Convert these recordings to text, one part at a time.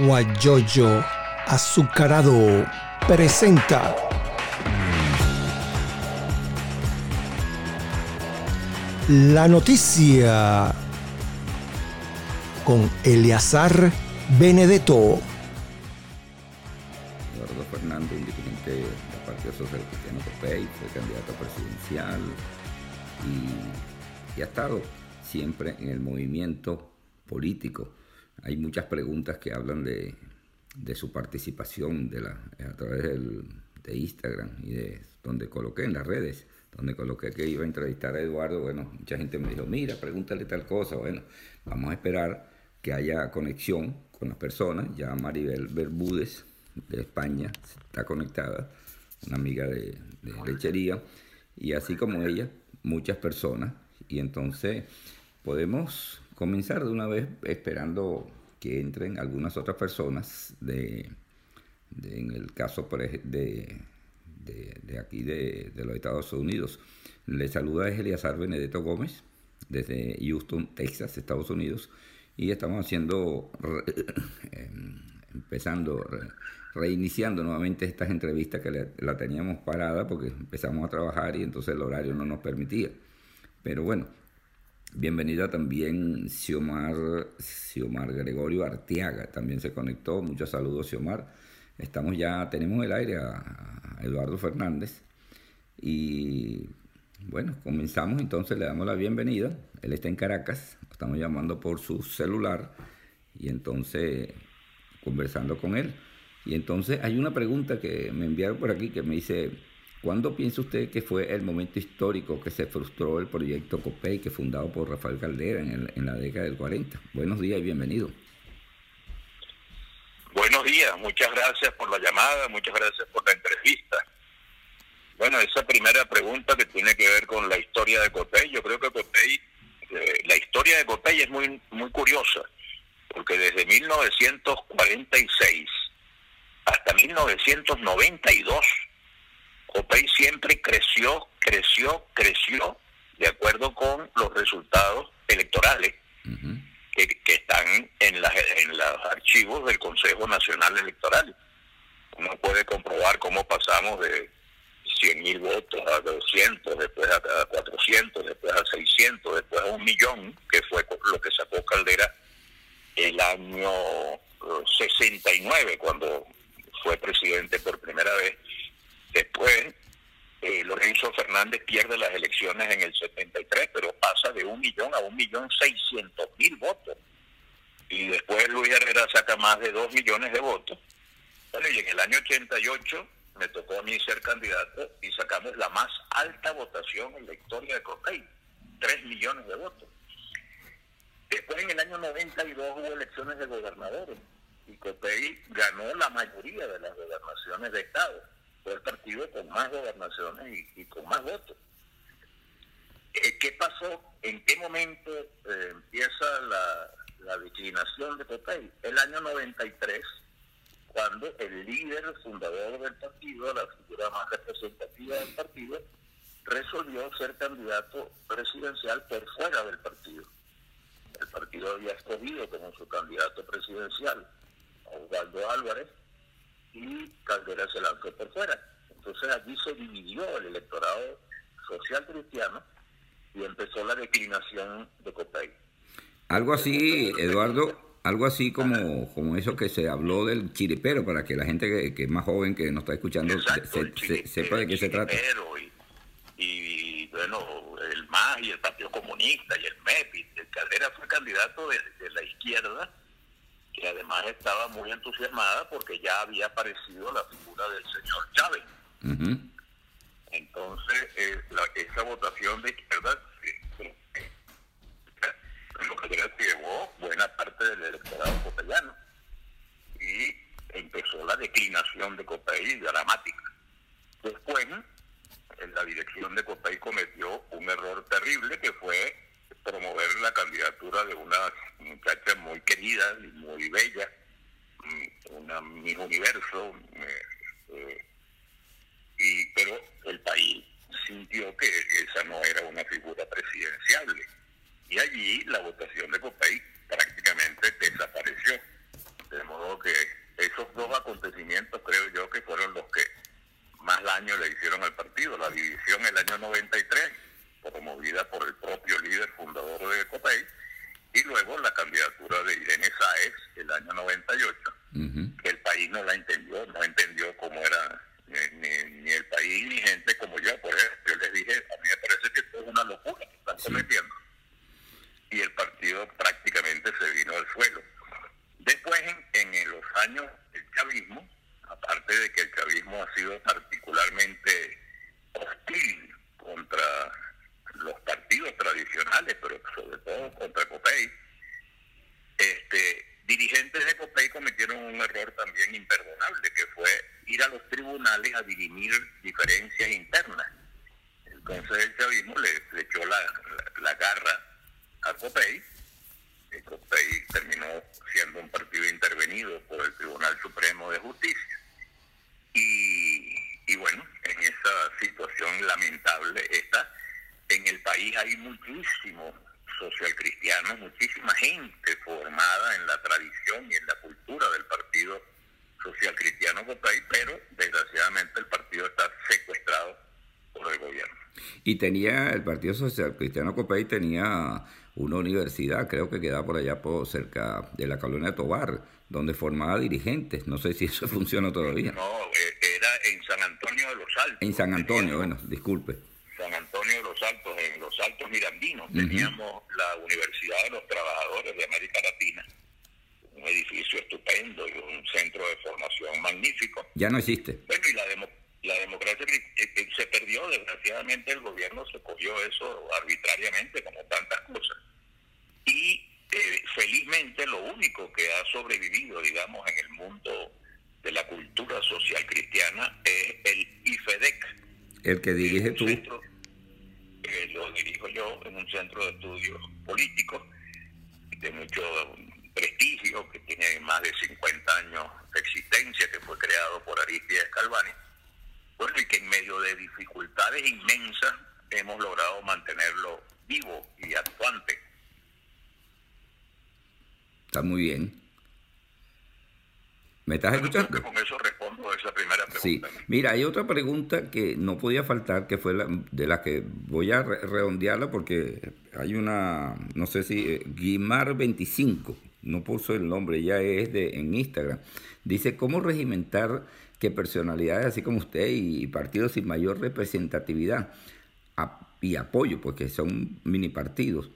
Guayoyo Azucarado presenta la noticia con Eleazar Benedetto. Eduardo Fernández, independiente del Partido Social Cristiano Copey, fue candidato presidencial y, y ha estado siempre en el movimiento político. Hay muchas preguntas que hablan de, de su participación de la, a través del, de Instagram y de donde coloqué en las redes, donde coloqué que iba a entrevistar a Eduardo. Bueno, mucha gente me dijo, mira, pregúntale tal cosa. Bueno, vamos a esperar que haya conexión con las personas. Ya Maribel Bermúdez de España está conectada, una amiga de, de lechería, y así como ella, muchas personas. Y entonces podemos comenzar de una vez esperando que entren algunas otras personas de, en el caso de, de, aquí de, los Estados Unidos. Le saluda Eliazar Benedetto Gómez desde Houston, Texas, Estados Unidos, y estamos haciendo, em, empezando, reiniciando nuevamente estas entrevistas que la teníamos parada porque empezamos a trabajar y entonces el horario no nos permitía. Pero bueno, Bienvenida también Xiomar, Xiomar Gregorio Arteaga, también se conectó. Muchos saludos, Xiomar. Estamos ya, tenemos el aire a, Eduardo Fernández. Y bueno, comenzamos entonces, le damos la bienvenida. Él está en Caracas, estamos llamando por su celular y entonces conversando con él. Y entonces hay una pregunta que me enviaron por aquí que me dice, ¿Cuándo piensa usted que fue el momento histórico que se frustró el proyecto COPEI, que fundado por Rafael Caldera en, en la década del 40? Buenos días y bienvenido. Buenos días, muchas gracias por la llamada, muchas gracias por la entrevista. Bueno, esa primera pregunta que tiene que ver con la historia de COPEI, yo creo que COPEI, eh, la historia de COPEI es muy, muy curiosa, porque desde 1946 hasta 1992 COPEI siempre creció, creció, creció de acuerdo con los resultados electorales que, están en, las, en los archivos del Consejo Nacional Electoral. Uno puede comprobar cómo pasamos de 100 mil votos a 200, después a 400, después a 600, después a un millón, que fue lo que sacó Caldera el año 69, cuando fue presidente por primera vez Después, eh, Lorenzo Fernández pierde las elecciones en el 73, pero pasa de un millón a un millón seiscientos mil votos. Y después Luis Herrera saca más de dos millones de votos. Bueno, y en el año 88 me tocó a mí ser candidato y sacamos la más alta votación en la historia de COPEI, tres millones de votos. Después en el año 92 hubo elecciones de gobernadores y COPEI ganó la mayoría de las gobernaciones de Estado fue el partido con más gobernaciones y, con más votos. Eh, ¿Qué pasó? ¿En qué momento eh, empieza la, declinación de Popey? El año 93, cuando el líder fundador del partido, la figura más representativa del partido, resolvió ser candidato presidencial por fuera del partido. El partido había escogido como su candidato presidencial a Osvaldo Álvarez, y Caldera se lanzó por fuera. Entonces allí se dividió el electorado social cristiano y empezó la declinación de Copey. Algo así, Eduardo, algo así como, como eso que se habló del chiripero, para que la gente que, es más joven que nos está escuchando sepa de qué se trata. Y, y, bueno, el MAS y el Partido Comunista y el MEP. El Caldera fue candidato de la izquierda que además estaba muy entusiasmada porque ya había aparecido la figura del señor Chávez. Entonces, eh, esa votación de izquierda eh, lo que llevó buena parte del electorado copellano y empezó la declinación de Copey dramática. Después, en la dirección de Copey cometió un error terrible que fue promover la candidatura de una muchacha muy querida y muy bella, mm, una Miss Universo, mm, eh, eh, y, pero el país sintió que esa no era una figura presidenciable. Y allí la votación de Copey prácticamente desapareció. De modo que esos dos acontecimientos creo yo que fueron los que más daño le hicieron al partido. La división el año 93 promovida por el propio líder fundador de COPEI, y luego la candidatura de Irene Sáez el año 98, que el país no la entendió, no entendió cómo era ni, el país ni gente como yo. Por ejemplo, yo les dije, a mí me parece que esto es una locura que están cometiendo. Y el partido prácticamente se vino al suelo. Después, en, en los años del chavismo, aparte de que el chavismo ha sido particularmente hostil contra los partidos tradicionales, pero sobre todo contra COPEI, este, dirigentes de COPEI cometieron un error también imperdonable, que fue ir a los tribunales a dirimir diferencias internas. Entonces el chavismo le, echó la, la, garra a COPEI, y COPEI terminó siendo un partido intervenido por el Tribunal Supremo de Justicia. Y, y bueno, en esa situación lamentable está, en el país hay muchísimos social cristianos, muchísima gente formada en la tradición y en la cultura del Partido Social Cristiano Copay, pero desgraciadamente el partido está secuestrado por el gobierno. Y tenía, el Partido Social Cristiano Copay tenía una universidad, creo que quedaba por allá por cerca de la colonia Tobar, donde formaba dirigentes. No sé si eso funciona todavía. No, eh, era en San Antonio de los Altos. En San Antonio, bueno, disculpe. San Antonio de los Altos, en los Teníamos la Universidad de los Trabajadores de América Latina, un edificio estupendo y un centro de formación magnífico. Ya no existe. Bueno, y la, la democracia eh, eh, se perdió, desgraciadamente el gobierno se cogió eso arbitrariamente, como tantas cosas. Y eh, felizmente lo único que ha sobrevivido, digamos, en el mundo de la cultura social cristiana es el IFEDEC. El que dirige tú lo dirijo yo en un centro de estudios políticos de mucho prestigio, que tiene más de 50 años de existencia, que fue creado por Aristides Calvani, bueno, y que en medio de dificultades inmensas hemos logrado mantenerlo vivo y actuante. Está muy bien. ¿Me estás escuchando? Con eso respondo a esa primera pregunta. Sí. Mira, hay otra pregunta que no podía faltar, que fue la, de la que voy a redondearla porque hay una, no sé si, eh, Guimar25, no puso el nombre, ya es de en Instagram. Dice, ¿cómo regimentar que personalidades así como usted y partidos sin mayor representatividad y apoyo, porque son mini partidos,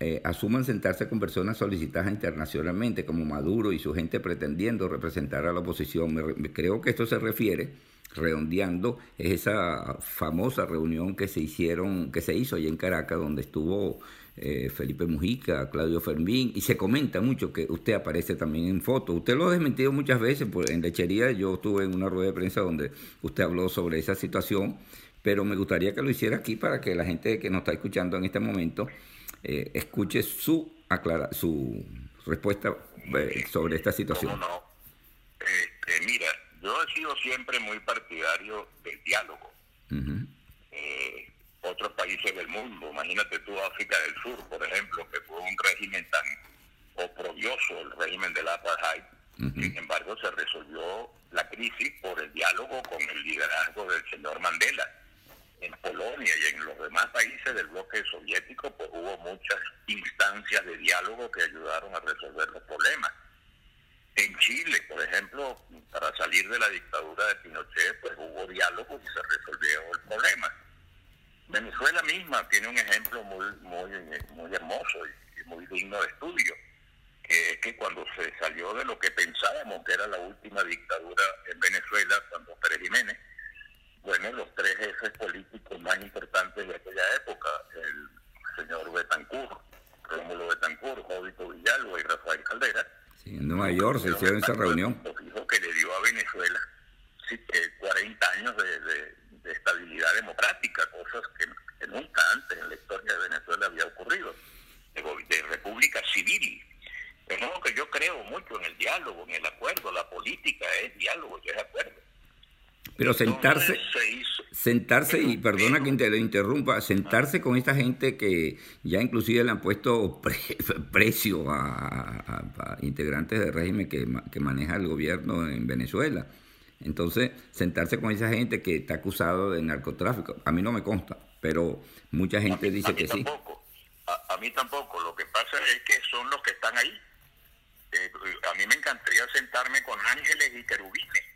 eh, asuman sentarse con personas solicitadas internacionalmente como Maduro y su gente pretendiendo representar a la oposición. Me, creo que esto se refiere, redondeando, es esa famosa reunión que se hicieron, que se hizo allá en Caracas, donde estuvo eh, Felipe Mujica, Claudio Fermín, y se comenta mucho que usted aparece también en fotos. Usted lo ha desmentido muchas veces, pues, en lechería yo estuve en una rueda de prensa donde usted habló sobre esa situación, pero me gustaría que lo hiciera aquí para que la gente que nos está escuchando en este momento eh, escuche su, aclara, su respuesta eh, sobre esta situación. No, este, mira, yo he sido siempre muy partidario del diálogo. Eh, otros países del mundo, imagínate tú África del Sur, por ejemplo, que fue un régimen tan oprobioso, el régimen del apartheid, sin embargo se resolvió la crisis por el diálogo con el liderazgo del señor Mandela en Polonia y en los demás países del bloque soviético, pues hubo muchas instancias de diálogo que ayudaron a resolver los problemas. En Chile, por ejemplo, para salir de la dictadura de Pinochet, pues hubo diálogo y se resolvió el problema. Venezuela misma tiene un ejemplo muy, muy, muy hermoso y muy digno de estudio, que es que cuando se salió de lo que pensábamos que era la última dictadura en Venezuela, cuando Pérez Jiménez, bueno, los tres jefes políticos más importantes de aquella época, el señor Betancourt, Rómulo Betancourt, Jovito Villalba y Rafael Caldera. Sí, en Nueva York se hicieron esa reunión. Dijo que le dio a Venezuela 40 años de, estabilidad democrática, cosas que, nunca antes en la historia de Venezuela había ocurrido, de, república civil. De modo que yo creo mucho en el diálogo, en el acuerdo, la política es diálogo, es acuerdo pero sentarse, sentarse y perdona que te lo interrumpa, sentarse con esta gente que ya inclusive le han puesto precio a, integrantes del régimen que, que, maneja el gobierno en Venezuela. Entonces, sentarse con esa gente que está acusado de narcotráfico, a mí no me consta, pero mucha gente dice que sí. A, a, mí tampoco. Lo que pasa es que son los que están ahí. Eh, a mí me encantaría sentarme con ángeles y querubines.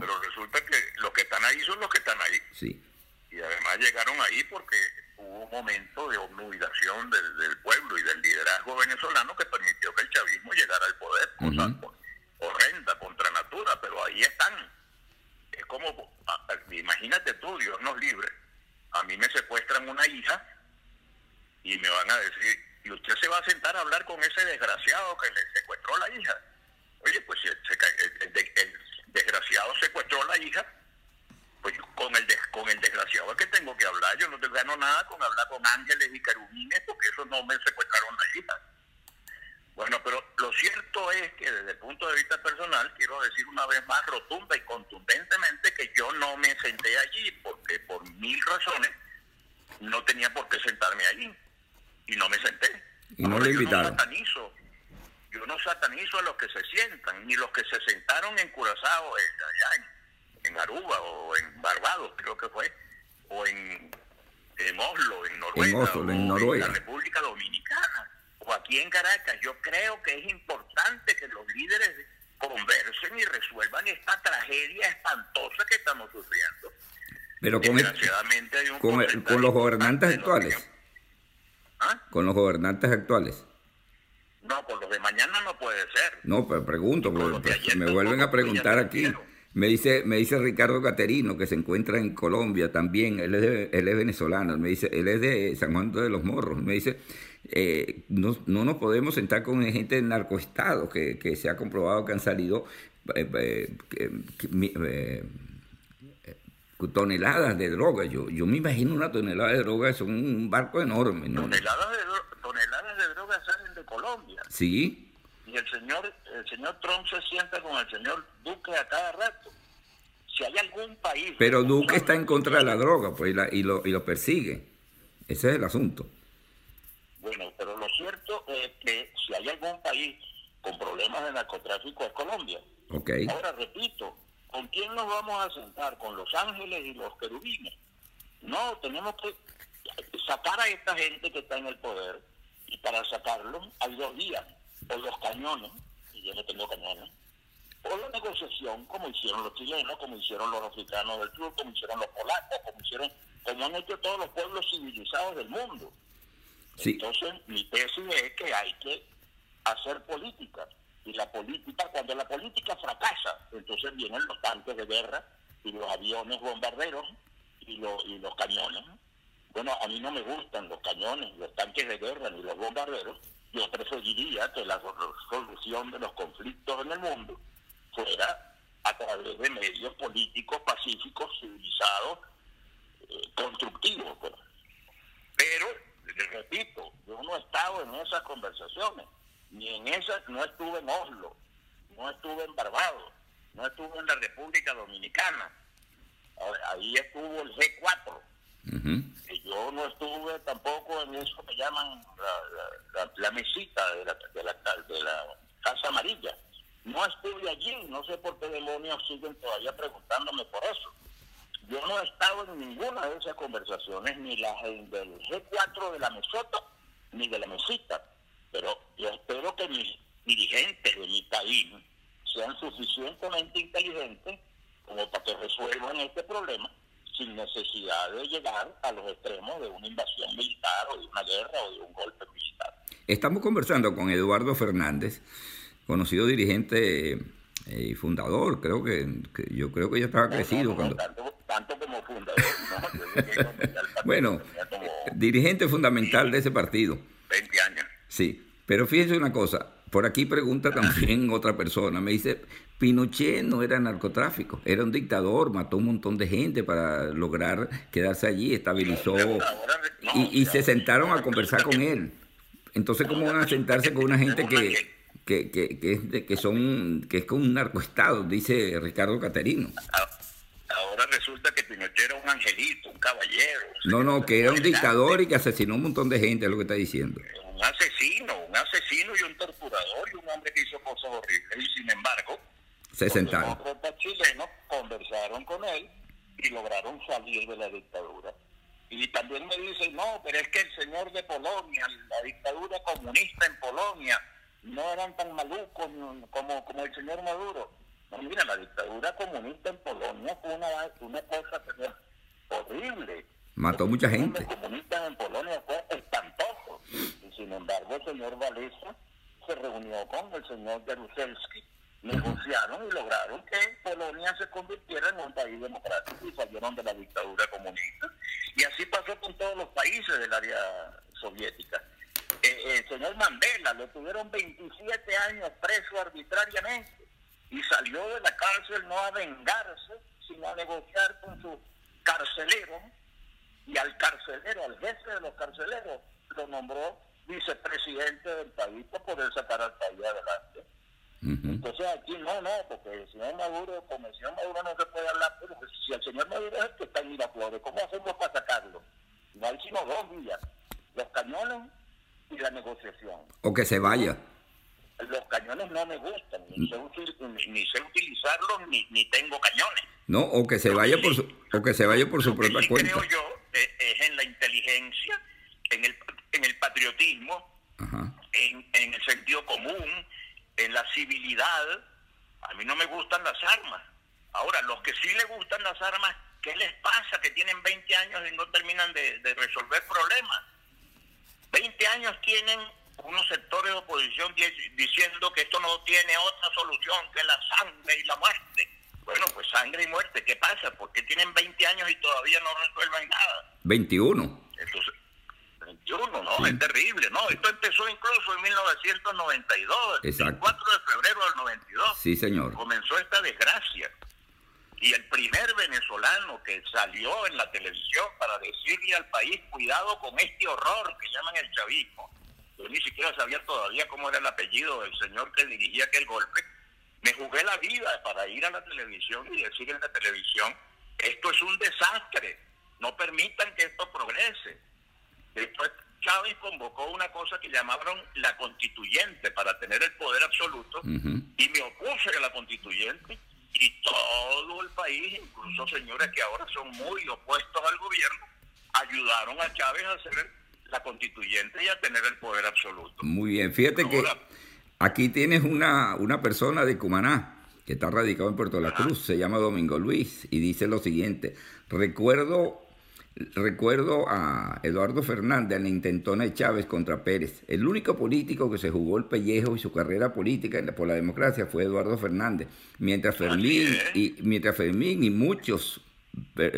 Pero resulta que los que están ahí son los que están ahí. Sí. Y además llegaron ahí porque hubo un momento de obnubilación del, pueblo y del liderazgo venezolano que permitió que el chavismo llegara al poder, cosa horrenda, contra natura, pero ahí están. Es como, imagínate tú, Dios nos libre, a mí me secuestran una hija y me van a decir, ¿y usted se va a sentar a hablar con ese desgraciado que le secuestró la hija? Oye, pues el, el desgraciado secuestró la hija, pues con el, con el desgraciado es que tengo que hablar. Yo no te gano nada con hablar con ángeles y querubines porque eso no me secuestraron la hija. Bueno, pero lo cierto es que desde el punto de vista personal, quiero decir una vez más rotunda y contundentemente que yo no me senté allí porque por mil razones no tenía por qué sentarme allí y no me senté. Y no le invitaron. Yo no, satanizo, a los que se sientan, ni los que se sentaron en Curazao, allá en, Aruba o en Barbados, creo que fue, o en, Oslo, en Noruega, en, o en la República Dominicana aquí en Caracas, yo creo que es importante que los líderes conversen y resuelvan esta tragedia espantosa que estamos sufriendo. Pero con, con, los gobernantes actuales. ¿Ah? Con los gobernantes actuales. No, con los de mañana no puede ser. No, pero pregunto, porque me vuelven a preguntar aquí. Me dice, me dice Ricardo Caterino, que se encuentra en Colombia también, él es, él es venezolano, me dice, él es de San Juan de los Morros, me dice, eh, no, no, nos podemos sentar con gente de narcoestado que, que se ha comprobado que han salido eh, eh, toneladas de droga. Yo, yo me imagino una tonelada de droga, es un barco enorme. Toneladas, de, toneladas de droga salen de Colombia. Sí. Y el señor, el señor Trump se sienta con el señor Duque a cada rato. Si hay algún país... Pero Duque está en contra de la droga pues, y, lo, y lo persigue. Ese es el asunto. Bueno, pero lo cierto es que si hay algún país con problemas de narcotráfico es Colombia. Okay. Ahora repito, ¿con quién nos vamos a sentar? ¿Con los ángeles y los querubines? No, tenemos que sacar a esta gente que está en el poder y para sacarlos hay dos días, o los cañones, y yo no tengo cañones, o la negociación como hicieron los chilenos, como hicieron los africanos del sur, como hicieron los polacos, como hicieron, como han hecho todos los pueblos civilizados del mundo. Entonces, mi tesis es que hay que hacer política. Y la política, cuando la política fracasa, entonces vienen los tanques de guerra y los aviones bombarderos y, y los cañones. A mí no me gustan los cañones, los tanques de guerra ni los bombarderos. Yo preferiría que la solución de los conflictos en el mundo fuera a través de medios políticos, pacíficos, civilizados, eh, constructivos. Pues. Pero repito, yo no he estado en esas conversaciones, ni en esas, no estuve en Oslo, no estuve en Barbados, no estuve en la República Dominicana, ahí estuvo el G4, y yo no estuve tampoco en eso que llaman la, mesita de la, de, la, de la Casa Amarilla. No estuve allí, no sé por qué demonios siguen todavía preguntándome por eso. Yo no he estado en ninguna de esas conversaciones, ni las del G4 de la mesota, ni de la mesita, pero yo espero que mis dirigentes de mi país sean suficientemente inteligentes como para que resuelvan este problema sin necesidad de llegar a los extremos de una invasión militar o de una guerra o de un golpe militar. Estamos conversando con Eduardo Fernández, conocido dirigente eh, y fundador, creo que, yo creo que ya estaba crecido cuando tanto como fundador. bueno, dirigente fundamental de ese partido. 20 años. Sí, pero fíjese una cosa, por aquí pregunta también otra persona, me dice, Pinochet no era narcotráfico, era un dictador, mató un montón de gente para lograr quedarse allí, estabilizó y, se sentaron a conversar con él. Entonces, ¿cómo van a sentarse con una gente que, que, que, que, que son que es como un narcoestado, dice Ricardo Caterino? Ah, ahora resulta que Pinochet era un angelito, un caballero. No, no, que era un dictador y que asesinó un montón de gente, es lo que está diciendo. Un asesino, un asesino y un torturador y un hombre que hizo cosas horribles. Y sin embargo, Se sentaron. Los chilenos conversaron con él y lograron salir de la dictadura. Y también me dicen, no, pero es que el señor de Polonia, la dictadura comunista en Polonia, no eran tan malucos como, como el señor Maduro. No, mira, la dictadura comunista en Polonia fue una, una cosa horrible. Mató mucha gente. Los comunistas en Polonia fue espantoso. Y sin embargo, el señor Valesa se reunió con el señor Jaruzelski, negociaron y lograron que Polonia se convirtiera en un país democrático y salieron de la dictadura comunista. Y así pasó con todos los países del área soviética. Eh, el señor Mandela lo tuvieron 27 años preso arbitrariamente y salió de la cárcel no a vengarse, sino a negociar con su carcelero y al carcelero, al jefe de los carceleros, lo nombró vicepresidente del país para poder sacar al país adelante. Entonces aquí no, no, porque el señor Maduro, como el señor Maduro no se puede hablar, pero si el señor Maduro es el que está en Miraflores, ¿cómo hacemos para sacarlo? No hay sino dos vías, los cañones y la negociación. O que se vaya. Los cañones no me gustan, ni, sé, ni sé, utilizarlos, ni, ni, tengo cañones. No, o que se vaya por su, o que se vaya por su propia sí cuenta. creo yo eh, es en la inteligencia, en el, en el patriotismo, En, en el sentido común, en la civilidad. A mí no me gustan las armas. Ahora, los que sí les gustan las armas, ¿qué les pasa? Que tienen 20 años y no terminan de, de resolver problemas. 20 años tienen unos sectores de oposición diciendo que esto no tiene otra solución que la sangre y la muerte. Bueno, pues sangre y muerte, ¿qué pasa? Porque tienen 20 años y todavía no resuelven nada. 21. Entonces, 21, ¿no? Es terrible, ¿no? Esto empezó incluso en 1992, Exacto. el 4 de febrero del 92. Sí, señor. Comenzó esta desgracia. Y el primer venezolano que salió en la televisión para decirle al país, cuidado con este horror que llaman el chavismo, yo ni siquiera sabía todavía cómo era el apellido del señor que dirigía aquel golpe, me jugué la vida para ir a la televisión y decir en la televisión, esto es un desastre, no permitan que esto progrese. Después Chávez convocó una cosa que llamaron la constituyente para tener el poder absoluto y me opuse a la constituyente y todo el país, incluso señores que ahora son muy opuestos al gobierno, ayudaron a Chávez a hacer la constituyente y a tener el poder absoluto. Muy bien, fíjate que aquí tienes una, una persona de Cumaná que está radicado en Puerto La Cruz, se llama Domingo Luis, y dice lo siguiente, recuerdo Recuerdo a Eduardo Fernández en la intentona de Chávez contra Pérez. El único político que se jugó el pellejo y su carrera política por la democracia fue Eduardo Fernández. Mientras Fermín y, mientras Fermín y muchos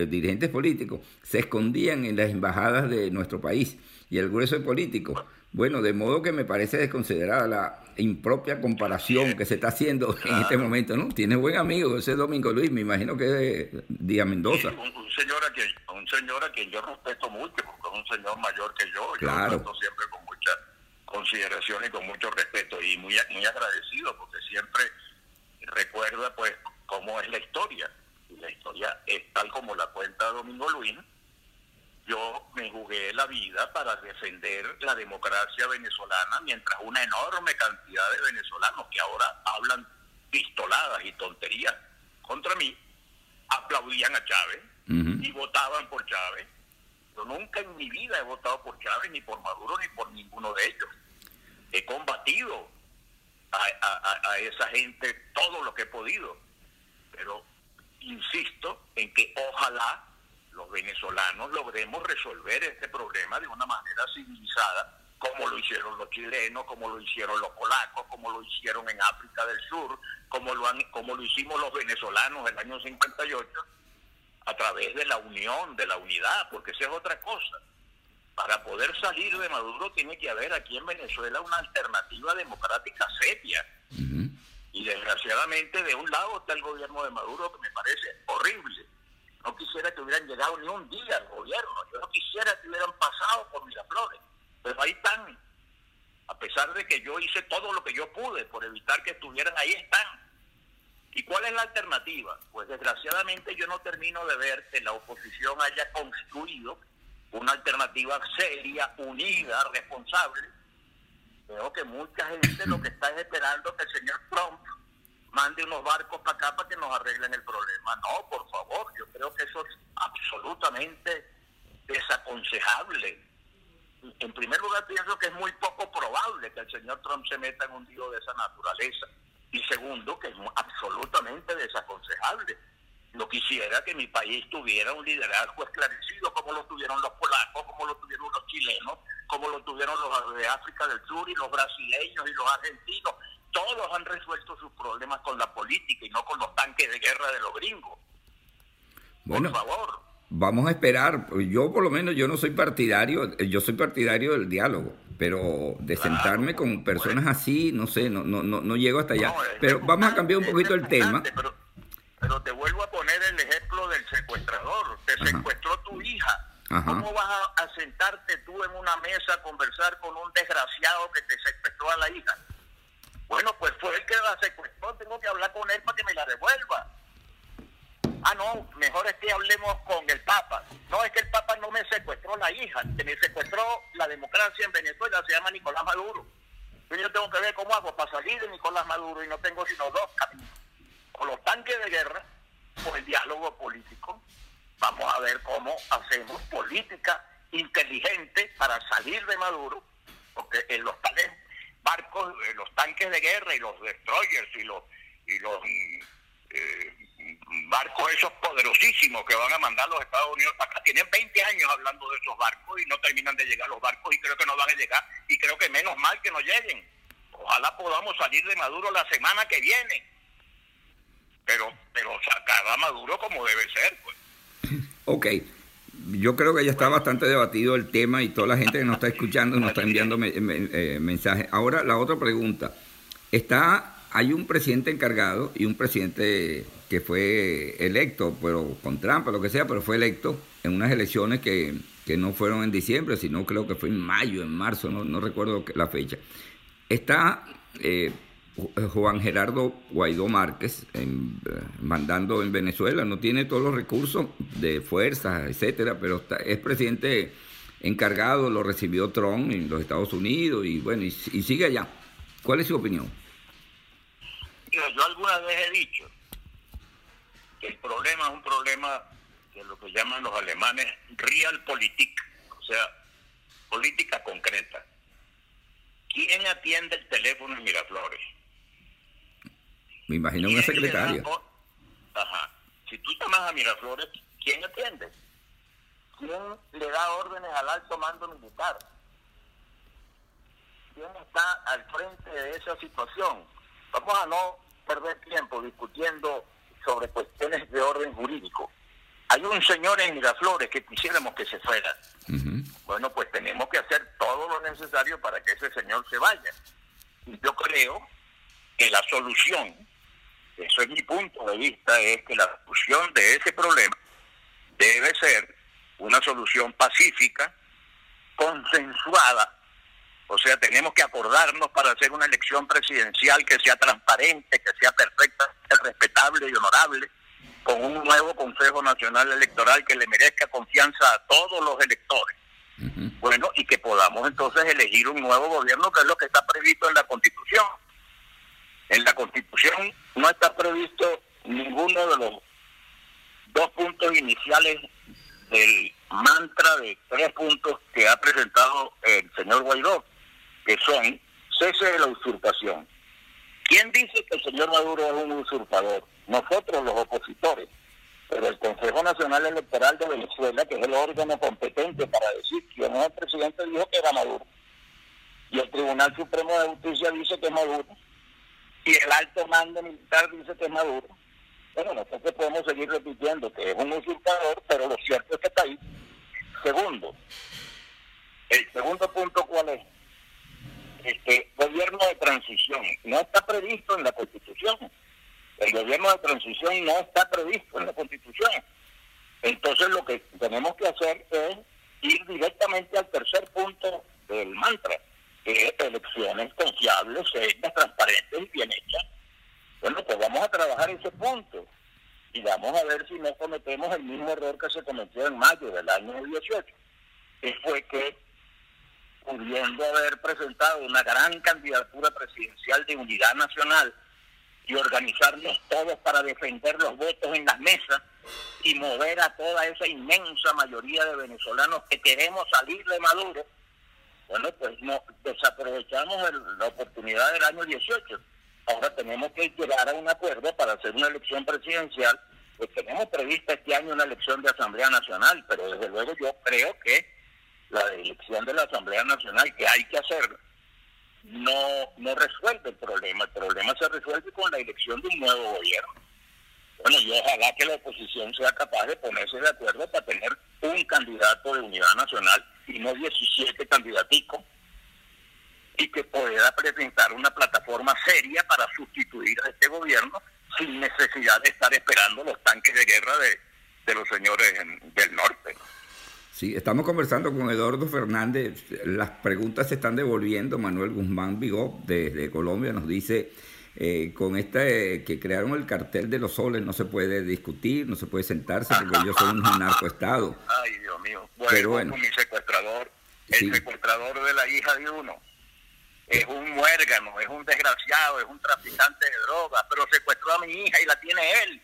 dirigentes políticos se escondían en las embajadas de nuestro país y el grueso político. Bueno, de modo que me parece desconsiderada la impropia comparación que se está haciendo en este momento, ¿no? Tiene buen amigo, ese Domingo Luis, me imagino que es Díaz Mendoza. Sí, un, un, señor a quien, un señor a quien yo respeto mucho, porque es un señor mayor que yo, claro. yo lo trato siempre con mucha consideración y con mucho respeto y muy, muy agradecido, porque siempre recuerda pues cómo es la historia. Y la historia es tal como la cuenta Domingo Luis, yo me jugué la vida para defender la democracia venezolana, mientras una enorme cantidad de venezolanos que ahora hablan pistoladas y tonterías contra mí, aplaudían a Chávez uh -huh. y votaban por Chávez. Yo nunca en mi vida he votado por Chávez, ni por Maduro, ni por ninguno de ellos. He combatido a, a, a esa gente todo lo que he podido, pero insisto en que ojalá los venezolanos logremos resolver este problema de una manera civilizada, como lo hicieron los chilenos, como lo hicieron los polacos, como lo hicieron en África del Sur, como lo, han, como lo hicimos los venezolanos en el año 58, a través de la unión, de la unidad, porque esa es otra cosa. Para poder salir de Maduro tiene que haber aquí en Venezuela una alternativa democrática seria. Uh -huh. Y desgraciadamente de un lado está el gobierno de Maduro que me parece horrible no quisiera que hubieran llegado ni un día al gobierno. Yo no quisiera que hubieran pasado por Miraflores. Pero ahí están. A pesar de que yo hice todo lo que yo pude por evitar que estuvieran, ahí están. ¿Y cuál es la alternativa? Pues desgraciadamente yo no termino de ver que la oposición haya construido una alternativa seria, unida, responsable. Veo que mucha gente lo que está es esperando que el señor Trump mande unos barcos para acá para que nos arreglen el problema. No, por favor, yo creo que eso es absolutamente desaconsejable. En primer lugar, pienso que es muy poco probable que el señor Trump se meta en un lío de esa naturaleza. Y segundo, que es absolutamente desaconsejable. No quisiera que mi país tuviera un liderazgo esclarecido como lo tuvieron los polacos, como lo tuvieron los chilenos, como lo tuvieron los de África del Sur y los brasileños y los argentinos. Todos han resuelto sus problemas con la política y no con los tanques de guerra de los gringos. Bueno, por favor. Vamos a esperar. Yo por lo menos yo no soy partidario, yo soy partidario del diálogo, pero de sentarme con personas así, no sé, no no no, no llego hasta allá. pero vamos a cambiar un poquito el tema. Pero, te vuelvo a poner el ejemplo del secuestrador. Te secuestró tu hija. ¿Cómo vas a, a, sentarte tú en una mesa a conversar con un desgraciado que te secuestró a la hija? Bueno, pues fue el que la secuestró, tengo que hablar con él para que me la devuelva. Ah, no, mejor es que hablemos con el Papa. No, es que el Papa no me secuestró la hija, que me secuestró la democracia en Venezuela, se llama Nicolás Maduro. Yo tengo que ver cómo hago para salir de Nicolás Maduro y no tengo sino dos caminos. O los tanques de guerra o el diálogo político. Vamos a ver cómo hacemos política inteligente para salir de Maduro, porque en los barcos, los tanques de guerra y los destroyers y los, y los eh, barcos esos poderosísimos que van a mandar los Estados Unidos acá. Tienen 20 años hablando de esos barcos y no terminan de llegar los barcos y creo que no van a llegar y creo que menos mal que no lleguen. Ojalá podamos salir de Maduro la semana que viene. Pero, pero sacar a Maduro como debe ser. Pues. Ok. Yo creo que ya está bastante debatido el tema y toda la gente que nos está escuchando nos está enviando eh, mensajes. Ahora, la otra pregunta. Está, hay un presidente encargado y un presidente que fue electo, pero con trampa, lo que sea, pero fue electo en unas elecciones que, no fueron en diciembre, sino creo que fue en mayo, en marzo, no, recuerdo la fecha. Está eh, Juan Gerardo Guaidó Márquez eh, mandando en Venezuela, no tiene todos los recursos de fuerzas, etcétera, pero es presidente encargado, lo recibió Trump en los Estados Unidos y bueno, y, sigue allá. ¿Cuál es su opinión? Yo alguna vez he dicho el problema es un problema de lo que llaman los alemanes realpolitik, o sea, política concreta. ¿Quién atiende el teléfono en Miraflores? Me imagino una secretaria. Ajá. Si tú llamas a Miraflores, ¿quién atiende? ¿Quién le da órdenes al alto mando militar? ¿Quién está al frente de esa situación? Vamos a no perder tiempo discutiendo sobre cuestiones de orden jurídico. Hay un señor en Miraflores que quisiéramos que se fuera. Bueno, pues tenemos que hacer todo lo necesario para que ese señor se vaya. Y yo creo que la solución, eso es mi punto de vista, es que la solución de ese problema debe ser una solución pacífica, consensuada. O sea, tenemos que acordarnos para hacer una elección presidencial que sea transparente, que sea perfecta respetable y honorable, con un nuevo Consejo Nacional Electoral que le merezca confianza a todos los electores. Bueno, y que podamos entonces elegir un nuevo gobierno, que es lo que está previsto en la Constitución. En la Constitución no está previsto ninguno de los dos puntos iniciales del mantra de tres puntos que ha presentado el señor Guaidó, que son cese de la usurpación, ¿Quién dice que el señor Maduro es un usurpador? Nosotros, los opositores. Pero el Consejo Nacional Electoral de Venezuela, que es el órgano competente para decir quién es el presidente, dijo que era Maduro. Y el Tribunal Supremo de Justicia dice que es Maduro. Y el alto mando militar dice que es Maduro. Bueno, nosotros podemos seguir repitiendo que es un usurpador, pero lo cierto es que está ahí. Segundo, el segundo punto, ¿cuál es? este gobierno de transición. No está previsto en la Constitución. El gobierno de transición no está previsto en la Constitución. Entonces lo que tenemos que hacer es ir directamente al tercer punto del mantra, es elecciones confiables, serias, transparentes y bien hechas. Bueno, pues vamos a trabajar ese punto y vamos a ver si no cometemos el mismo error que se cometió en mayo del año 18, que fue que pudiendo haber presentado una gran candidatura presidencial de unidad nacional y organizarnos todos para defender los votos en las mesas y mover a toda esa inmensa mayoría de venezolanos que queremos salir de Maduro, bueno, pues no desaprovechamos la oportunidad del año 18. Ahora tenemos que llegar a un acuerdo para hacer una elección presidencial. Pues tenemos prevista este año una elección de Asamblea Nacional, pero desde luego yo creo que la elección de la Asamblea Nacional, que hay que hacer, no, no resuelve el problema. El problema se resuelve con la elección de un nuevo gobierno. Bueno, yo ojalá que la oposición sea capaz de ponerse de acuerdo para tener un candidato de unidad nacional y no 17 candidaticos y que pueda presentar una plataforma seria para sustituir a este gobierno sin necesidad de estar esperando los tanques de guerra de, de los señores del norte. Sí, estamos conversando con Eduardo Fernández. Las preguntas se están devolviendo. Manuel Guzmán Vigó, desde Colombia, nos dice, eh, con este que crearon el cartel de los soles no se puede discutir, no se puede sentarse porque yo soy un narcoestado. Ay, Dios mío. Bueno, Pero bueno. mi secuestrador, el secuestrador de la hija de uno. Es un muérgano, es un desgraciado, es un traficante de drogas, pero secuestró a mi hija y la tiene él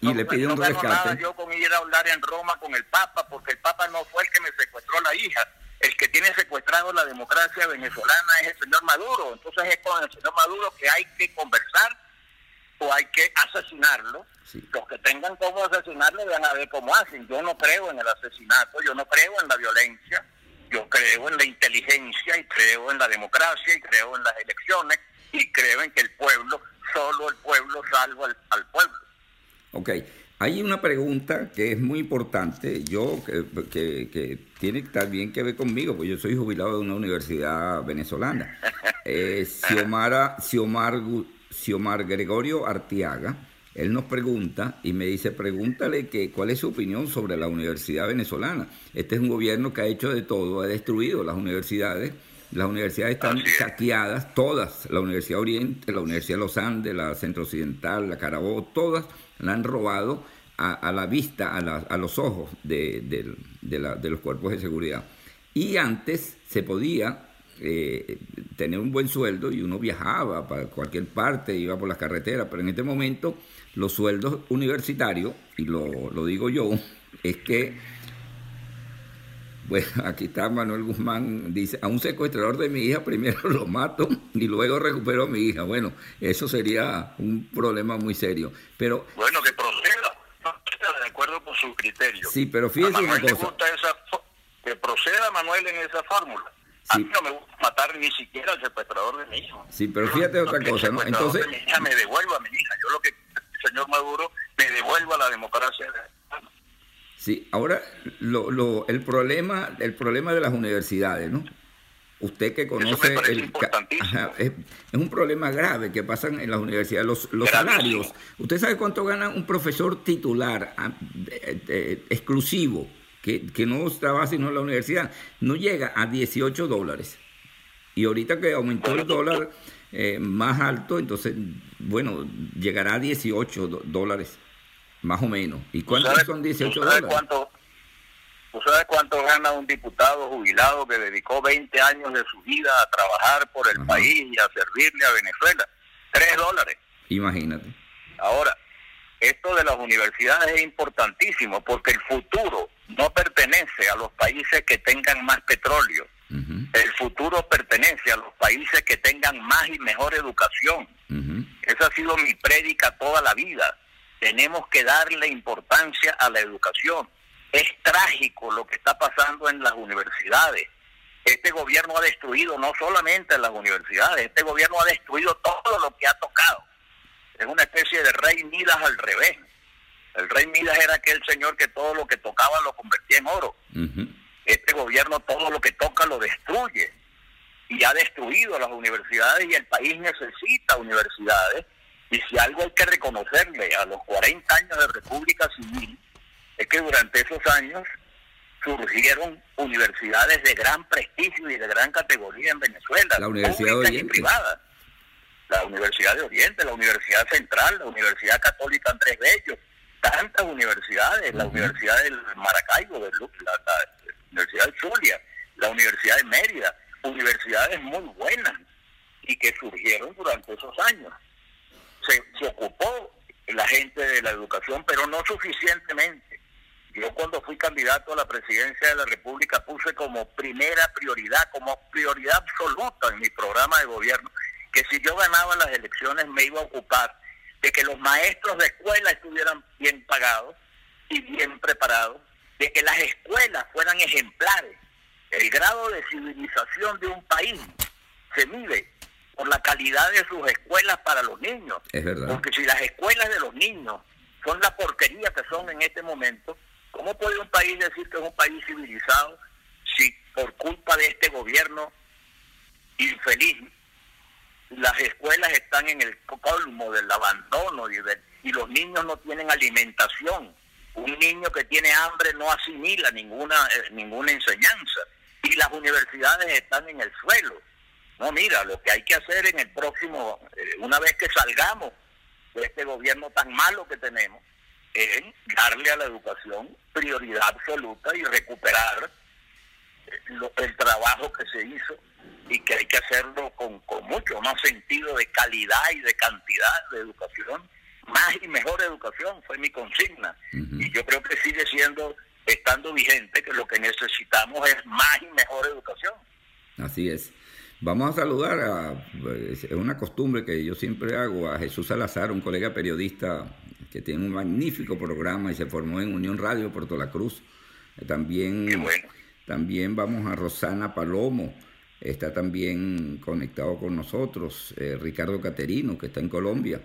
y le pide un no rescate. Nada yo con ir a hablar en Roma con el Papa, porque el Papa no fue el que me secuestró la hija. El que tiene secuestrado la democracia venezolana es el señor Maduro. Entonces es con el señor Maduro que hay que conversar o hay que asesinarlo. Los que tengan cómo asesinarlo van a ver cómo hacen. Yo no creo en el asesinato, yo no creo en la violencia, yo creo en la inteligencia y creo en la democracia y creo en las elecciones y creo en que el pueblo, solo el pueblo salva al pueblo. Ok, hay una pregunta que es muy importante, yo que, que, tiene también que ver conmigo, porque yo soy jubilado de una universidad venezolana. Eh, Xiomara, Xiomar, Gregorio Artiaga, él nos pregunta y me dice, pregúntale que, cuál es su opinión sobre la universidad venezolana. Este es un gobierno que ha hecho de todo, ha destruido las universidades. Las universidades están saqueadas, todas, la Universidad Oriente, la Universidad de los Andes, la Centro Occidental, la Carabobo, todas la han robado a, la vista, a, los ojos de, los cuerpos de seguridad. Y antes se podía eh, tener un buen sueldo y uno viajaba para cualquier parte, iba por las carreteras, pero en este momento los sueldos universitarios, y lo, lo digo yo, es que bueno, aquí está Manuel Guzmán, dice, a un secuestrador de mi hija primero lo mato y luego recupero a mi hija. Bueno, eso sería un problema muy serio. Pero Bueno, que proceda, de acuerdo con su criterio. Sí, pero fíjese una cosa. que proceda Manuel en esa fórmula. A mí no me gusta matar ni siquiera al secuestrador de mi hija. Sí, pero fíjate otra cosa, ¿no? Entonces... mi hija me devuelva a mi hija. Yo lo que el señor Maduro me devuelva la democracia Sí, ahora lo, lo, el problema el problema de las universidades, ¿no? Usted que conoce el es, un problema grave que pasa en las universidades los, los salarios. ¿Usted sabe cuánto gana un profesor titular ah, exclusivo que, que no trabaja sino en la universidad? No llega a 18 dólares. Y ahorita que aumentó el dólar eh, más alto, entonces, bueno, llegará a 18 dólares. Más o menos. ¿Y cuántos son 18 dólares? Cuánto, ¿Tú sabes cuánto gana un diputado jubilado que dedicó 20 años de su vida a trabajar por el país y a servirle a Venezuela? 3 dólares. Imagínate. Ahora, esto de las universidades es importantísimo porque el futuro no pertenece a los países que tengan más petróleo. El futuro pertenece a los países que tengan más y mejor educación. Esa ha sido mi prédica toda la vida tenemos que darle importancia a la educación. Es trágico lo que está pasando en las universidades. Este gobierno ha destruido no solamente las universidades, este gobierno ha destruido todo lo que ha tocado. Es una especie de rey Midas al revés. El rey Midas era aquel señor que todo lo que tocaba lo convertía en oro. Este gobierno todo lo que toca lo destruye. Y ha destruido las universidades y el país necesita universidades y si algo hay que reconocerle a los 40 años de República Civil, es que durante esos años surgieron universidades de gran prestigio y de gran categoría en Venezuela, la Universidad de Oriente. privada. La Universidad de Oriente, la Universidad Central, la Universidad Católica Andrés Bello, tantas universidades, la Universidad del Maracaibo, de la, la Universidad de Zulia, la Universidad de Mérida, universidades muy buenas y que surgieron durante esos años. Se, se ocupó la gente de la educación, pero no suficientemente. Yo cuando fui candidato a la presidencia de la República puse como primera prioridad, como prioridad absoluta en mi programa de gobierno, que si yo ganaba las elecciones me iba a ocupar de que los maestros de escuela estuvieran bien pagados y bien preparados, de que las escuelas fueran ejemplares. El grado de civilización de un país se mide por la calidad de sus escuelas para los niños. Es verdad. Porque si las escuelas de los niños son la porquería que son en este momento, ¿cómo puede un país decir que es un país civilizado si por culpa de este gobierno infeliz las escuelas están en el colmo del abandono y, de- y los niños no tienen alimentación? Un niño que tiene hambre no asimila ninguna eh, ninguna enseñanza y las universidades están en el suelo. No, mira, lo que hay que hacer en el próximo, eh, una vez que salgamos de este gobierno tan malo que tenemos, es darle a la educación prioridad absoluta y recuperar eh, lo- el trabajo que se hizo y que hay que hacerlo con, con mucho más sentido de calidad y de cantidad de educación, más y mejor educación, fue mi consigna. Y yo creo que sigue siendo, estando vigente, que lo que necesitamos es más y mejor educación. Así es. Vamos a saludar a, es una costumbre que yo siempre hago, a Jesús Salazar, un colega periodista que tiene un magnífico programa y se formó en Unión Radio Puerto La Cruz. Eh, También, bueno. también vamos a Rosana Palomo, está también conectado con nosotros, eh, Ricardo Caterino, que está en Colombia.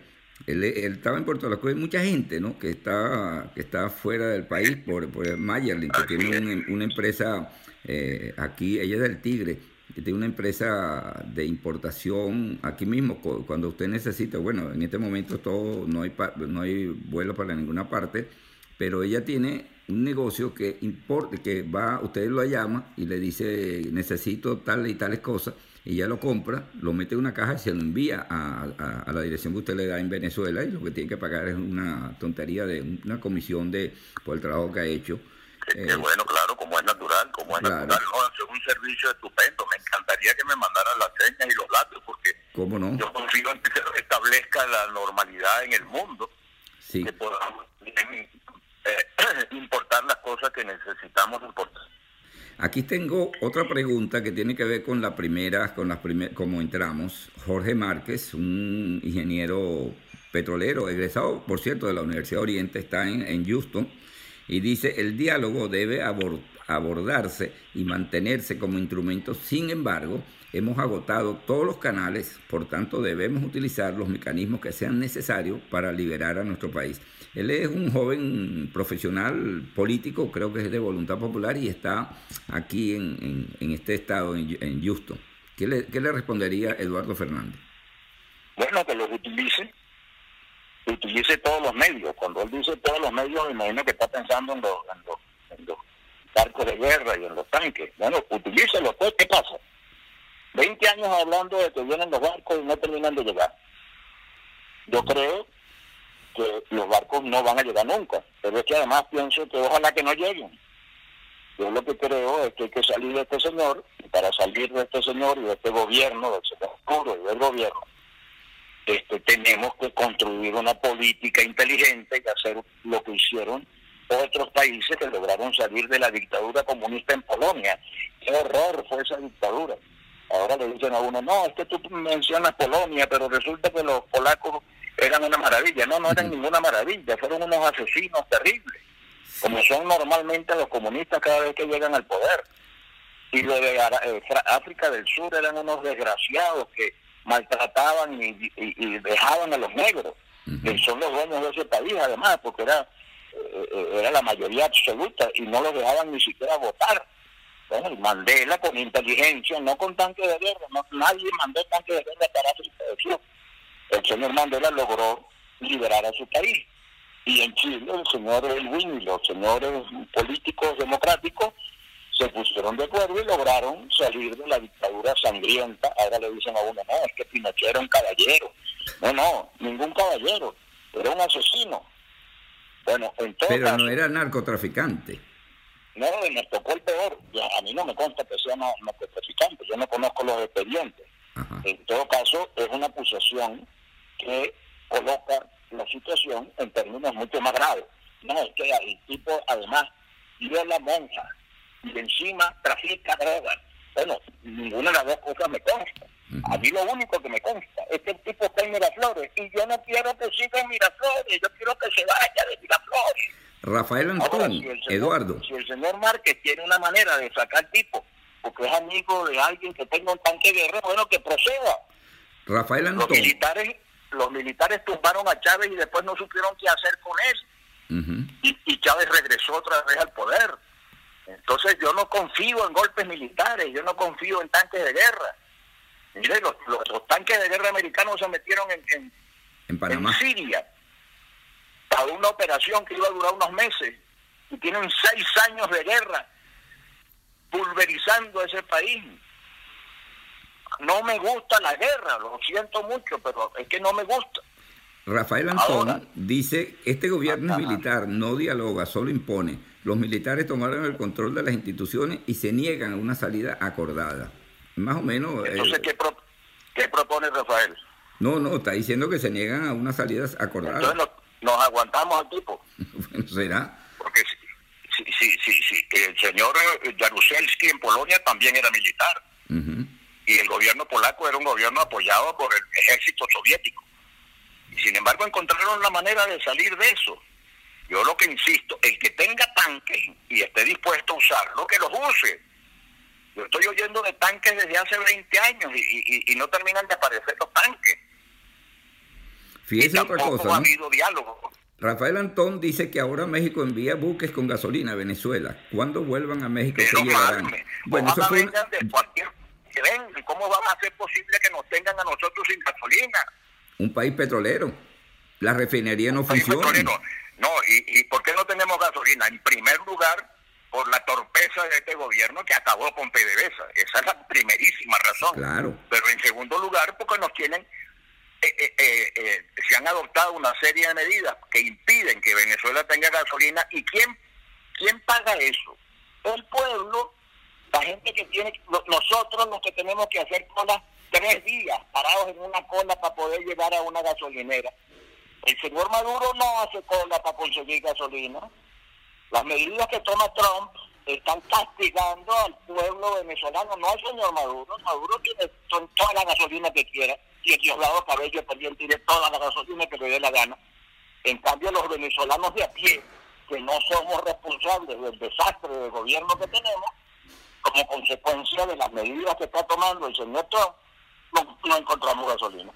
Él, él estaba en Puerto La Cruz, hay mucha gente ¿no? que, está, que está fuera del país por, por Mayerlin, que tiene un- una empresa eh, aquí, ella es del Tigre, tiene una empresa de importación aquí mismo, cu- cuando usted necesita, bueno, en este momento todo, no hay, no hay vuelo para ninguna parte, pero ella tiene un negocio que importa, que va, usted lo llama y le dice, necesito tal y tales cosas, y ella lo compra, lo mete en una caja y se lo envía a, a- a la dirección que usted le da en Venezuela, y lo que tiene que pagar es una tontería de una comisión de por el trabajo que ha hecho. Eh, bueno, claro, como es natural, Claro. No, es un servicio estupendo. Me encantaría que me mandaran las señas y los datos, porque ¿Cómo no? yo confío en que se establezca la normalidad en el mundo, Sí. que podamos eh, importar las cosas que necesitamos importar. Aquí tengo otra pregunta que tiene que ver con la primera, con las primer, como entramos. Jorge Márquez, un ingeniero petrolero, egresado, por cierto, de la Universidad Oriente, está en, en Houston, y dice, el diálogo debe abor- abordarse y mantenerse como instrumento, sin embargo, hemos agotado todos los canales, por tanto debemos utilizar los mecanismos que sean necesarios para liberar a nuestro país. Él es un joven profesional político, creo que es de voluntad popular y está aquí en, en- este estado, en, en Houston. ¿Qué le, qué le respondería Eduardo Fernández? Bueno, que los utilice, utilice todos los medios. Cuando él dice todos los medios, me imagino que está pensando en los, en los barcos de guerra y en los tanques. Bueno, utilícelos, pues, ¿qué pasa? 20 años hablando de que vienen los barcos y no terminan de llegar. Yo creo que los barcos no van a llegar nunca, pero es que además pienso que ojalá que no lleguen. Yo lo que creo es que hay que salir de este señor, y para salir de este señor y de este gobierno, del señor Puro y del gobierno, este, tenemos que construir una política inteligente y hacer lo que hicieron otros países que lograron salir de la dictadura comunista en Polonia. Qué horror fue esa dictadura. Ahora le dicen a uno, no, es que tú mencionas Polonia, pero resulta que los polacos eran una maravilla. No, no eran ninguna maravilla, fueron unos asesinos terribles, como son normalmente los comunistas cada vez que llegan al poder. Y lo de eh, África del Sur eran unos desgraciados que maltrataban y, y- y dejaban a los negros, que son los dueños de ese país además, porque era, era la mayoría absoluta y no los dejaban ni siquiera votar. Bueno, y Mandela con inteligencia, no con tanque de guerra, no, nadie mandó tanque de guerra para África del. El señor Mandela logró liberar a su país. Y en Chile el señor Elwin y los señores políticos democráticos se pusieron de acuerdo y lograron salir de la dictadura sangrienta. Ahora le dicen a uno, no, es que Pinochet era un caballero. No, no, ningún caballero, era un asesino. Bueno, en todo Pero caso, no era narcotraficante. no, nos tocó el peor. A mí no me consta que sea na- narcotraficante, yo no conozco los expedientes. Ajá. En todo caso, es una acusación que coloca la situación en términos mucho más graves. No, es que el tipo además la monja y encima trafica drogas. Bueno, ninguna de las dos cosas me consta. A mí lo único que me consta es que el tipo está en Miraflores y yo no quiero que siga en Miraflores, yo quiero que se vaya de Miraflores. Rafael Antón, Eduardo. Si el señor Márquez tiene una manera de sacar tipo, porque es amigo de alguien que tenga un tanque de guerra, bueno, que proceda. Rafael Antón. Los militares, los militares tumbaron a Chávez y después no supieron qué hacer con él. y, y Chávez regresó otra vez al poder. Entonces yo no confío en golpes militares, yo no confío en tanques de guerra. Mire, los, los, tanques de guerra americanos se metieron en, en, Siria para una operación que iba a durar unos meses y tienen seis años de guerra pulverizando ese país. No me gusta la guerra, lo siento mucho, pero es que no me gusta. Rafael Antón dice, este gobierno militar no dialoga, solo impone. Los militares tomaron el control de las instituciones y se niegan a una salida acordada. Más o menos... Entonces, eh, ¿qué, propone Rafael? No, no, está diciendo que se niegan a unas salidas acordadas. Entonces nos, aguantamos al tipo. bueno, será. Porque sí, sí, sí, sí, el señor Jaruzelski en Polonia también era militar. Y el gobierno polaco era un gobierno apoyado por el ejército soviético. Sin embargo encontraron la manera de salir de eso. Yo lo que insisto, el que tenga tanques y esté dispuesto a usarlo, que los use. Yo estoy oyendo de tanques desde hace 20 años y, no terminan de aparecer los tanques. Fíjese otra cosa. ha habido diálogo. Rafael Antón dice que ahora México envía buques con gasolina a Venezuela. ¿Cuándo vuelvan a México? Pero bueno, eso fue... de cualquier... ¿Cómo va a ser posible que nos tengan a nosotros sin gasolina? Un país petrolero. La refinería no funciona. No, ¿y, ¿y por qué no tenemos gasolina? En primer lugar, por la torpeza de este gobierno que acabó con PDVSA. Esa es la primerísima razón. Claro. Pero en segundo lugar, porque nos tienen, eh, eh, eh, se han adoptado una serie de medidas que impiden que Venezuela tenga gasolina. ¿Y quién, quién paga eso? El pueblo, la gente que tiene, nosotros los que tenemos que hacer colas tres días parados en una cola para poder llegar a una gasolinera. El señor Maduro no hace cola para conseguir gasolina. Las medidas que toma Trump están castigando al pueblo venezolano, no al señor Maduro. Maduro tiene toda la gasolina que quiera y el Diosdado Cabello también tiene toda la gasolina que le dé la gana. En cambio, los venezolanos de a pie, que no somos responsables del desastre del gobierno que tenemos, como consecuencia de las medidas que está tomando el señor Trump, no encontramos gasolina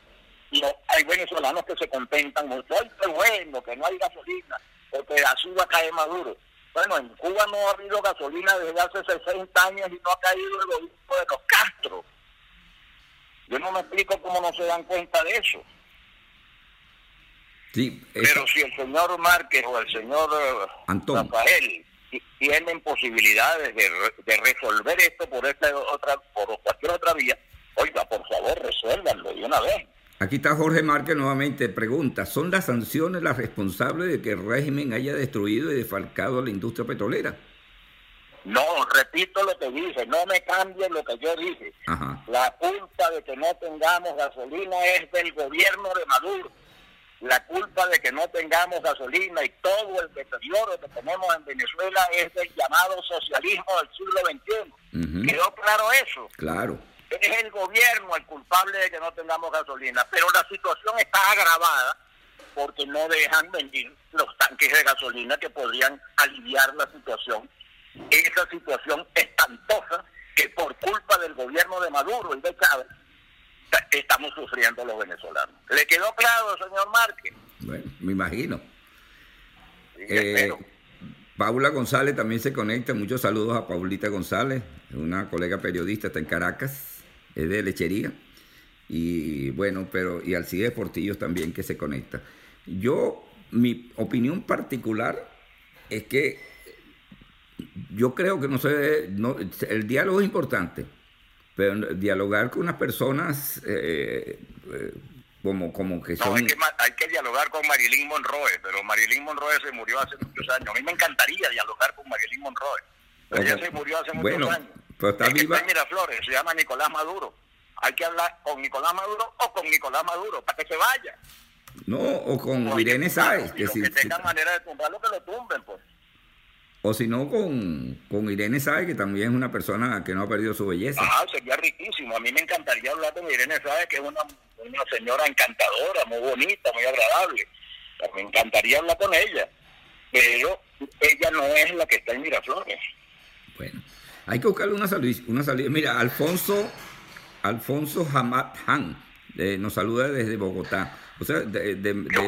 y hay venezolanos que se contentan mucho, qué bueno, que no hay gasolina, porque así va a caer Maduro. Bueno, en Cuba no ha habido gasolina desde hace 60 años y no ha caído el gobierno de los Castro. Yo no me explico cómo no se dan cuenta de eso. Sí, Pero si el señor Márquez o el señor eh, Antón. Rafael tienen posibilidades de, de resolver esto por esta otra por cualquier otra vía, oiga, por favor, resuélvanlo de una vez. Aquí está Jorge Márquez nuevamente, pregunta, ¿son las sanciones las responsables de que el régimen haya destruido y defalcado la industria petrolera? No, repito lo que dije, no me cambie lo que yo dije. La culpa de que no tengamos gasolina es del gobierno de Maduro. La culpa de que no tengamos gasolina y todo el deterioro que tenemos en Venezuela es del llamado socialismo del siglo XXI. ¿Quedó claro eso? Claro es el gobierno el culpable de que no tengamos gasolina, pero la situación está agravada porque no dejan venir los tanques de gasolina que podrían aliviar la situación. Esa situación espantosa que por culpa del gobierno de Maduro y de Chávez estamos sufriendo los venezolanos. ¿Le quedó claro, señor Márquez? Bueno, me imagino. Eh, Paula González también se conecta. Muchos saludos a Paulita González, una colega periodista, está en Caracas es de lechería. Y bueno, pero y Alcides Portillos también que se conecta. Yo, mi opinión particular es que yo creo que no sé, no, el diálogo es importante, pero dialogar con unas personas eh, eh, como, como que son... hay, que, hay que dialogar con Marilyn Monroe, pero Marilyn Monroe se murió hace muchos años. A mí me encantaría dialogar con Marilyn Monroe, pero ella se murió hace muchos años. Pero está viva. Miraflores, se llama Nicolás Maduro. Hay que hablar con Nicolás Maduro o con Nicolás Maduro para que se vaya. No, o con Irene Sáez. Que, si, que tengan manera de tumbarlo, que lo tumben, pues. O si no, con, con Irene Sáez, que también es una persona que no ha perdido su belleza. Ah, sería riquísimo. A mí me encantaría hablar con Irene Sáez, que es una, una señora encantadora, muy bonita, muy agradable. Me encantaría hablar con ella. Pero ella no es la que está en Miraflores. Bueno, hay que buscarle una salida. Una salida. Mira, Alfonso, Alfonso Hamad Han eh, nos saluda desde Bogotá. O sea, de,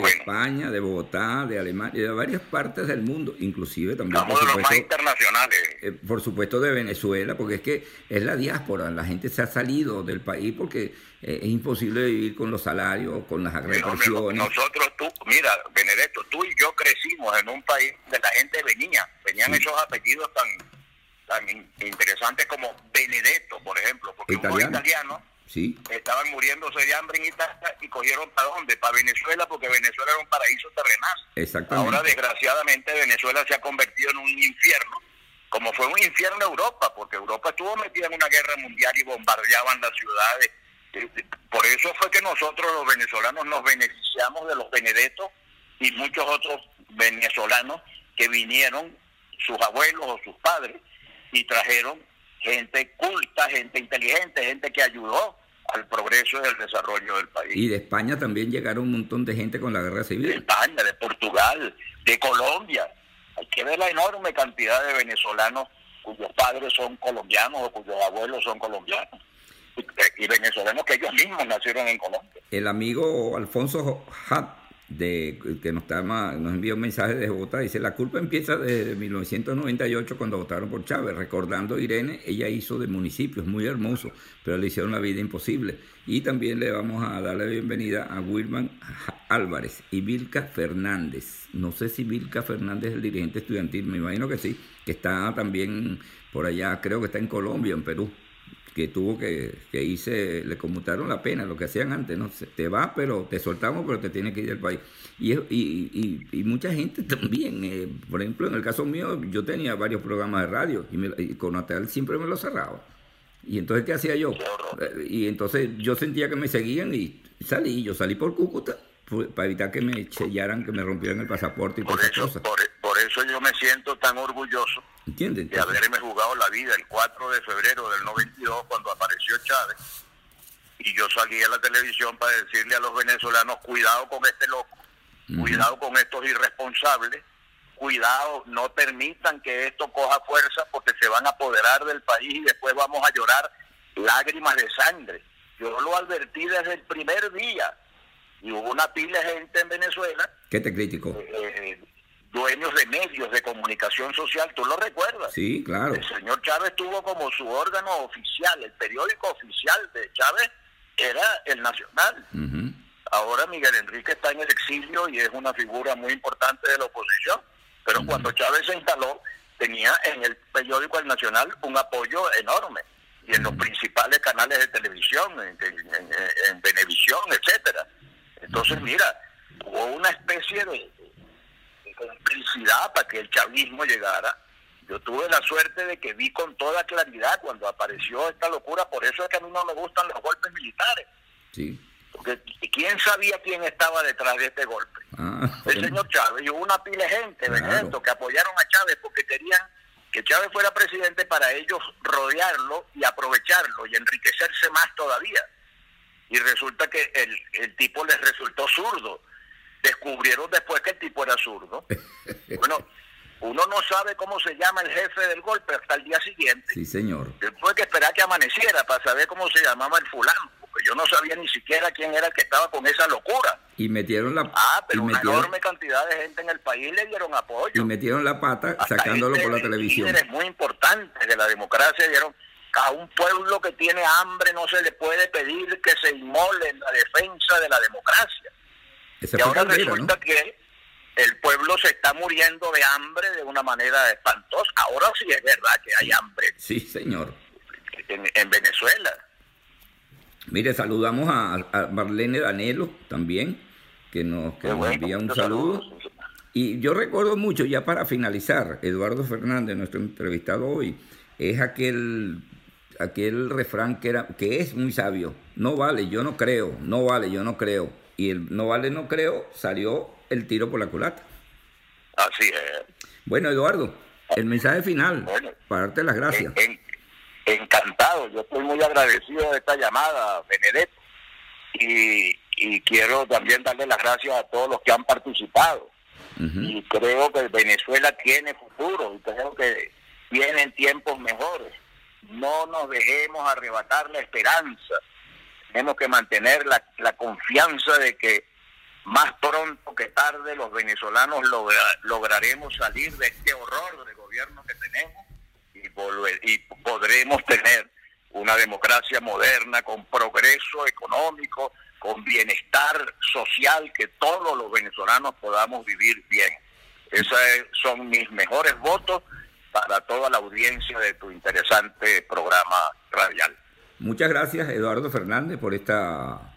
España, de Bogotá, de Alemania, de varias partes del mundo, inclusive también. por supuesto, más internacionales. Eh, por supuesto de Venezuela, porque es que es la diáspora, la gente se ha salido del país porque eh, es imposible vivir con los salarios, con las represiones. Nosotros, tú, mira, Benedetto, tú y yo crecimos en un país de la gente venía, venían esos apellidos tan, tan interesantes como Benedetto, por ejemplo, porque italiano. italiano Estaban muriéndose de hambre en Italia y cogieron para dónde? Para Venezuela, porque Venezuela era un paraíso terrenal. Exactamente. Ahora, desgraciadamente, Venezuela se ha convertido en un infierno, como fue un infierno Europa, porque Europa estuvo metida en una guerra mundial y bombardeaban las ciudades. Por eso fue que nosotros los venezolanos nos beneficiamos de los Benedettos y muchos otros venezolanos que vinieron, sus abuelos o sus padres, y trajeron gente culta, gente inteligente, gente que ayudó al progreso y al desarrollo del país. Y de España también llegaron un montón de gente con la guerra civil. De España, de Portugal, de Colombia. Hay que ver la enorme cantidad de venezolanos cuyos padres son colombianos o cuyos abuelos son colombianos. Y, venezolanos que ellos mismos nacieron en Colombia. El amigo Alfonso Hat de que nos, nos envía un mensaje de Bogotá, dice, la culpa empieza desde 1998 cuando votaron por Chávez, recordando Irene, ella hizo de municipios muy hermoso, pero le hicieron la vida imposible. Y también le vamos a dar la bienvenida a Wilman Álvarez y Vilca Fernández. No sé si Vilca Fernández es el dirigente estudiantil, me imagino que sí, que está también por allá, creo que está en Colombia, en Perú que tuvo que, que irse, le conmutaron la pena, lo que hacían antes, ¿no? Te va, pero te soltamos, pero te tienes que ir del país. Y, y, y, mucha gente también, eh, por ejemplo, en el caso mío, yo tenía varios programas de radio y, me, con Natal siempre me lo cerraba. Y entonces, ¿qué hacía yo? Eh, y entonces yo sentía que me seguían y salí, yo salí por Cúcuta para evitar que me sellaran, que me rompieran el pasaporte y por todas esas cosas. Por, eso yo me siento tan orgulloso de haberme jugado la vida el 4 de febrero del 92 cuando apareció Chávez y yo salí a la televisión para decirle a los venezolanos cuidado con este loco, cuidado con estos irresponsables, cuidado, no permitan que esto coja fuerza porque se van a apoderar del país y después vamos a llorar lágrimas de sangre. Yo lo advertí desde el primer día y hubo una pila de gente en Venezuela. ¿Qué te criticó? Eh, eh, dueños de medios de comunicación social, ¿tú lo recuerdas? Sí, claro. El señor Chávez tuvo como su órgano oficial, el periódico oficial de Chávez era el Nacional. Ahora Miguel Enrique está en el exilio y es una figura muy importante de la oposición, pero cuando Chávez se instaló tenía en el periódico El Nacional un apoyo enorme y en los principales canales de televisión, en, en, en Venevisión, etcétera. Entonces, mira, hubo una especie de, complicidad para que el chavismo llegara. Yo tuve la suerte de que vi con toda claridad cuando apareció esta locura, por eso es que a mí no me gustan los golpes militares. Sí. Porque ¿quién sabía quién estaba detrás de este golpe? Ah, el señor Chávez. Y hubo una pila de gente, que apoyaron a Chávez porque querían que Chávez fuera presidente para ellos rodearlo y aprovecharlo y enriquecerse más todavía y resulta que el, el tipo les resultó zurdo. Descubrieron después que el tipo era zurdo. bueno, uno no sabe cómo se llama el jefe del golpe hasta el día siguiente. Sí, señor. Después que esperar que amaneciera para saber cómo se llamaba el fulano, porque yo no sabía ni siquiera quién era el que estaba con esa locura. Y metieron la Ah, pero una enorme cantidad de gente en el país le dieron apoyo. Y metieron la pata sacándolo por la televisión. Es muy importante de la democracia dieron a un pueblo que tiene hambre no se le puede pedir que se inmole en la defensa de la democracia. y ahora resulta que el pueblo se está muriendo de hambre de una manera espantosa. Ahora sí es verdad que hay hambre. Sí, señor. En, Venezuela. Mire, saludamos a, Marlene Danelo también, que nos, que envía un saludo. Y yo recuerdo mucho, ya para finalizar, Eduardo Fernández, nuestro entrevistado hoy, es aquel aquel refrán que, era, que es muy sabio, no vale, yo no creo, no vale, yo no creo. y el no vale no creo salió el tiro por la culata. Así es. Bueno, Eduardo, el mensaje final, para darte las gracias. encantado, yo estoy muy agradecido de esta llamada, Benedetto, y, quiero también darle las gracias a todos los que han participado. Y creo que Venezuela tiene futuro, y creo que vienen tiempos mejores. No nos dejemos arrebatar la esperanza. Tenemos que mantener la, la confianza de que más pronto que tarde los venezolanos lograremos salir de este horror de gobierno que tenemos y, volver, y podremos tener una democracia moderna con progreso económico, con bienestar social, que todos los venezolanos podamos vivir bien. Esos son mis mejores votos para toda la audiencia de tu interesante programa radial. Muchas gracias, Eduardo Fernández, por esta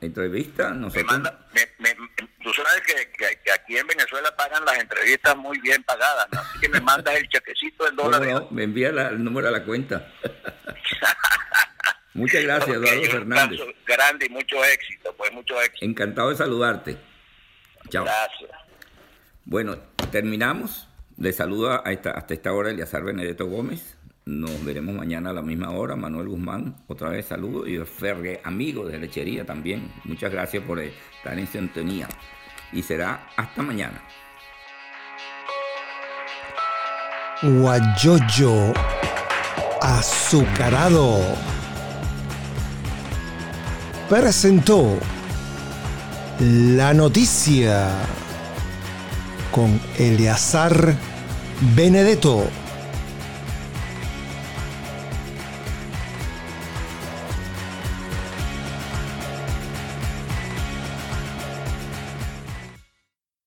entrevista. Nosotros... Me tú sabes que, aquí en Venezuela pagan las entrevistas muy bien pagadas, así que me mandas el chequecito del dólar. No, me envía el número a la cuenta. Muchas gracias, Eduardo Fernández. Grande y mucho éxito, pues mucho éxito. Encantado de saludarte. Chao. Gracias. Bueno, terminamos. Le saluda hasta esta hora Eliazar Benedetto Gómez. Nos veremos mañana a la misma hora. Manuel Guzmán, otra vez saludo. Y Ferre, amigo de lechería también. Muchas gracias por estar en sintonía. Y será hasta mañana. Guayoyo azucarado presentó la noticia con Eleazar Benedetto.